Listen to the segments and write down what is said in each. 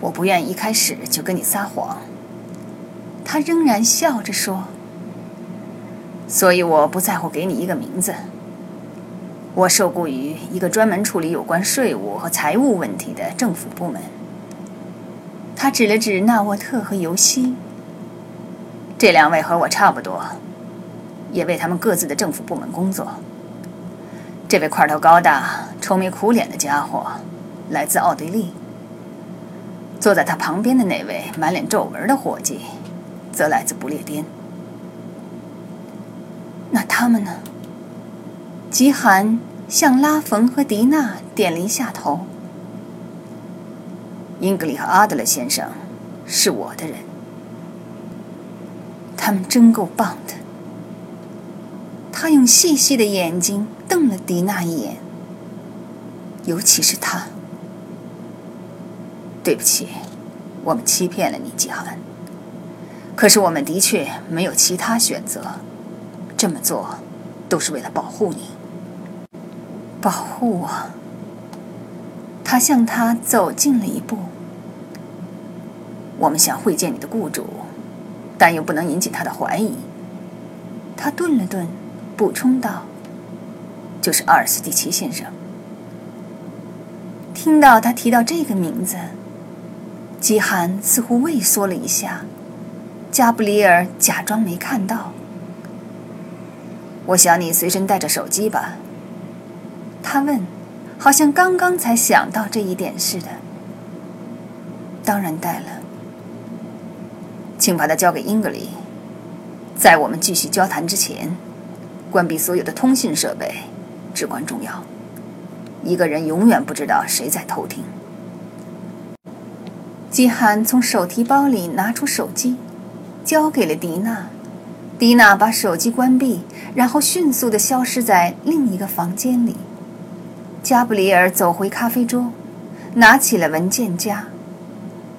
我不愿一开始就跟你撒谎。”他仍然笑着说：“所以我不在乎给你一个名字。我受雇于一个专门处理有关税务和财务问题的政府部门。”他指了指纳沃特和尤西。这两位和我差不多，也为他们各自的政府部门工作。这位块头高大、愁眉苦脸的家伙来自奥地利。坐在他旁边的那位满脸皱纹的伙计，则来自不列颠。那他们呢？吉寒向拉冯和迪娜点了一下头。英格里和阿德勒先生是我的人。他们真够棒的。他用细细的眼睛瞪了迪娜一眼，尤其是他。对不起，我们欺骗了你，吉罕。可是我们的确没有其他选择，这么做都是为了保护你。保护我。他向他走近了一步。我们想会见你的雇主。但又不能引起他的怀疑。他顿了顿，补充道：“就是阿尔斯蒂奇先生。”听到他提到这个名字，基罕似乎畏缩了一下。加布里尔假装没看到。我想你随身带着手机吧？他问，好像刚刚才想到这一点似的。当然带了。请把它交给英格里。在我们继续交谈之前，关闭所有的通信设备，至关重要。一个人永远不知道谁在偷听。基罕从手提包里拿出手机，交给了迪娜。迪娜把手机关闭，然后迅速地消失在另一个房间里。加布里尔走回咖啡桌，拿起了文件夹。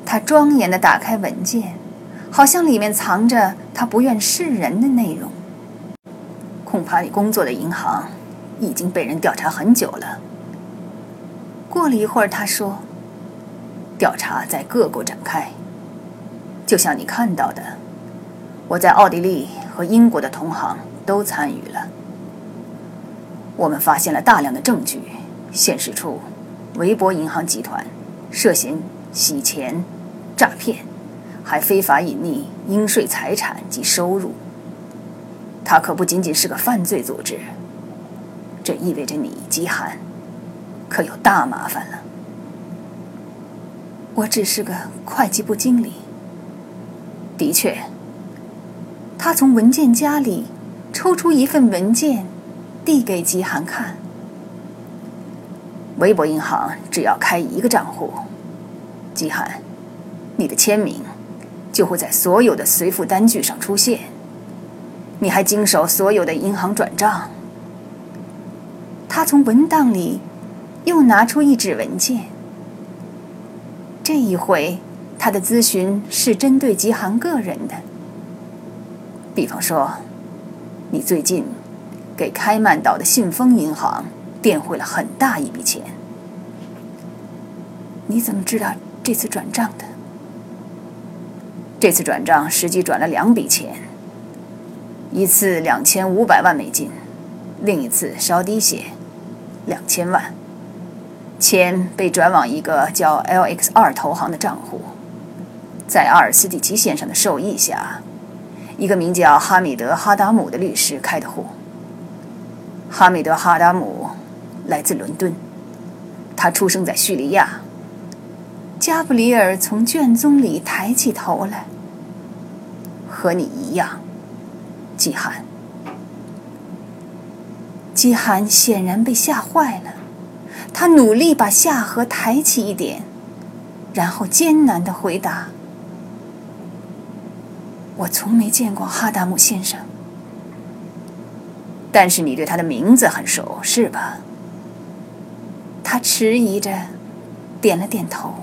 他庄严地打开文件。好像里面藏着他不愿示人的内容。恐怕你工作的银行已经被人调查很久了。过了一会儿，他说：“调查在各国展开，就像你看到的，我在奥地利和英国的同行都参与了。我们发现了大量的证据，显示出韦伯银行集团涉嫌洗钱、诈骗。”还非法隐匿应税财产及收入，他可不仅仅是个犯罪组织。这意味着你极寒，可有大麻烦了。我只是个会计部经理。的确，他从文件夹里抽出一份文件，递给吉寒看。微博银行只要开一个账户，吉寒，你的签名。就会在所有的随付单据上出现。你还经手所有的银行转账。他从文档里又拿出一纸文件。这一回，他的咨询是针对吉航个人的。比方说，你最近给开曼岛的信丰银行垫汇了很大一笔钱。你怎么知道这次转账的？这次转账实际转了两笔钱，一次两千五百万美金，另一次稍低些，两千万。钱被转往一个叫 LX 二投行的账户，在阿尔斯蒂奇先生的授意下，一个名叫哈米德·哈达姆的律师开的户。哈米德·哈达姆来自伦敦，他出生在叙利亚。加布里尔从卷宗里抬起头来，和你一样，季寒。季寒显然被吓坏了，他努力把下颌抬起一点，然后艰难的回答：“我从没见过哈达姆先生，但是你对他的名字很熟，是吧？”他迟疑着，点了点头。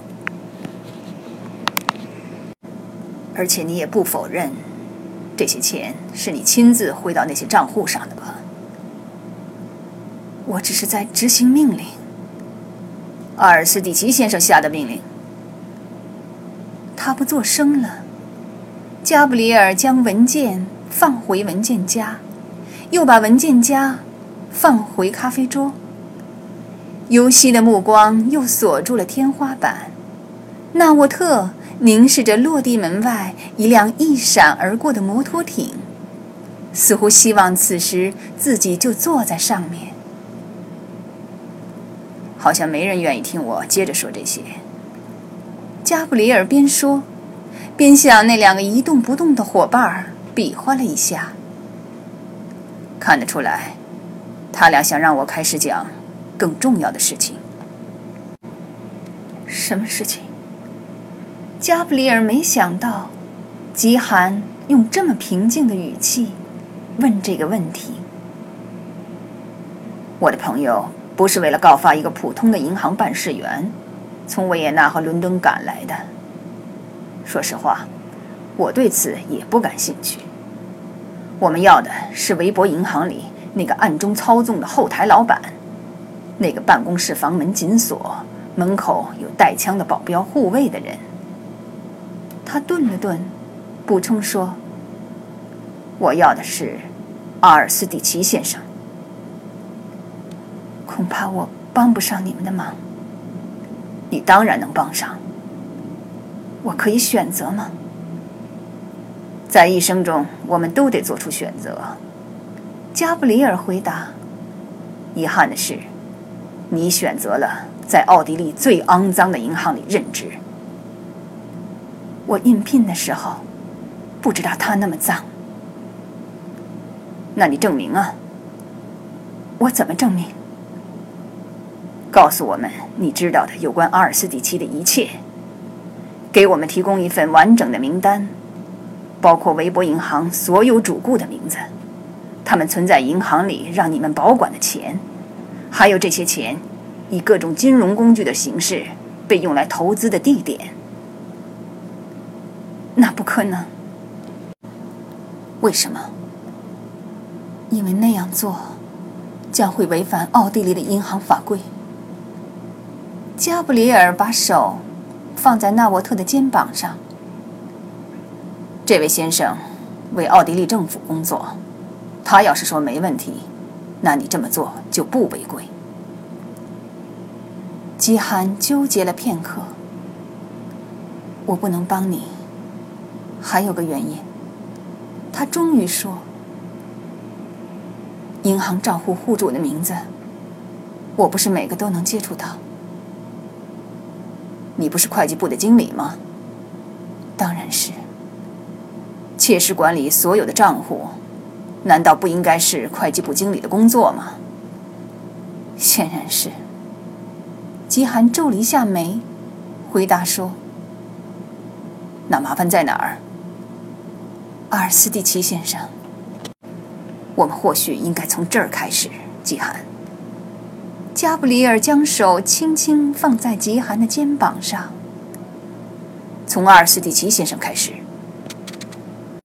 而且你也不否认，这些钱是你亲自汇到那些账户上的吧？我只是在执行命令。阿尔斯蒂奇先生下的命令。他不作声了。加布里尔将文件放回文件夹，又把文件夹放回咖啡桌。尤西的目光又锁住了天花板。纳沃特凝视着落地门外一辆一闪而过的摩托艇，似乎希望此时自己就坐在上面。好像没人愿意听我接着说这些。加布里尔边说。边向那两个一动不动的伙伴比划了一下，看得出来，他俩想让我开始讲更重要的事情。什么事情？加布里尔没想到，吉寒用这么平静的语气问这个问题。我的朋友不是为了告发一个普通的银行办事员，从维也纳和伦敦赶来的。说实话，我对此也不感兴趣。我们要的是维博银行里那个暗中操纵的后台老板，那个办公室房门紧锁、门口有带枪的保镖护卫的人。他顿了顿，补充说：“我要的是阿尔斯蒂奇先生。恐怕我帮不上你们的忙。你当然能帮上。”我可以选择吗？在一生中，我们都得做出选择。加布里尔回答。遗憾的是，你选择了在奥地利最肮脏的银行里任职。我应聘的时候，不知道他那么脏。那你证明啊？我怎么证明？告诉我们你知道的有关阿尔斯蒂奇的一切。给我们提供一份完整的名单，包括维博银行所有主顾的名字，他们存在银行里让你们保管的钱，还有这些钱以各种金融工具的形式被用来投资的地点。那不可能。为什么？因为那样做将会违反奥地利的银行法规。加布里尔把手。放在纳沃特的肩膀上。这位先生为奥地利政府工作，他要是说没问题，那你这么做就不违规。基罕纠结了片刻，我不能帮你，还有个原因。他终于说：“银行账户户主的名字，我不是每个都能接触到。”你不是会计部的经理吗？当然是。切实管理所有的账户，难道不应该是会计部经理的工作吗？显然是。吉寒皱了一下眉，回答说：“那麻烦在哪儿？”阿尔斯蒂奇先生，我们或许应该从这儿开始，吉寒。加布里尔将手轻轻放在极寒的肩膀上。从阿尔斯蒂奇先生开始。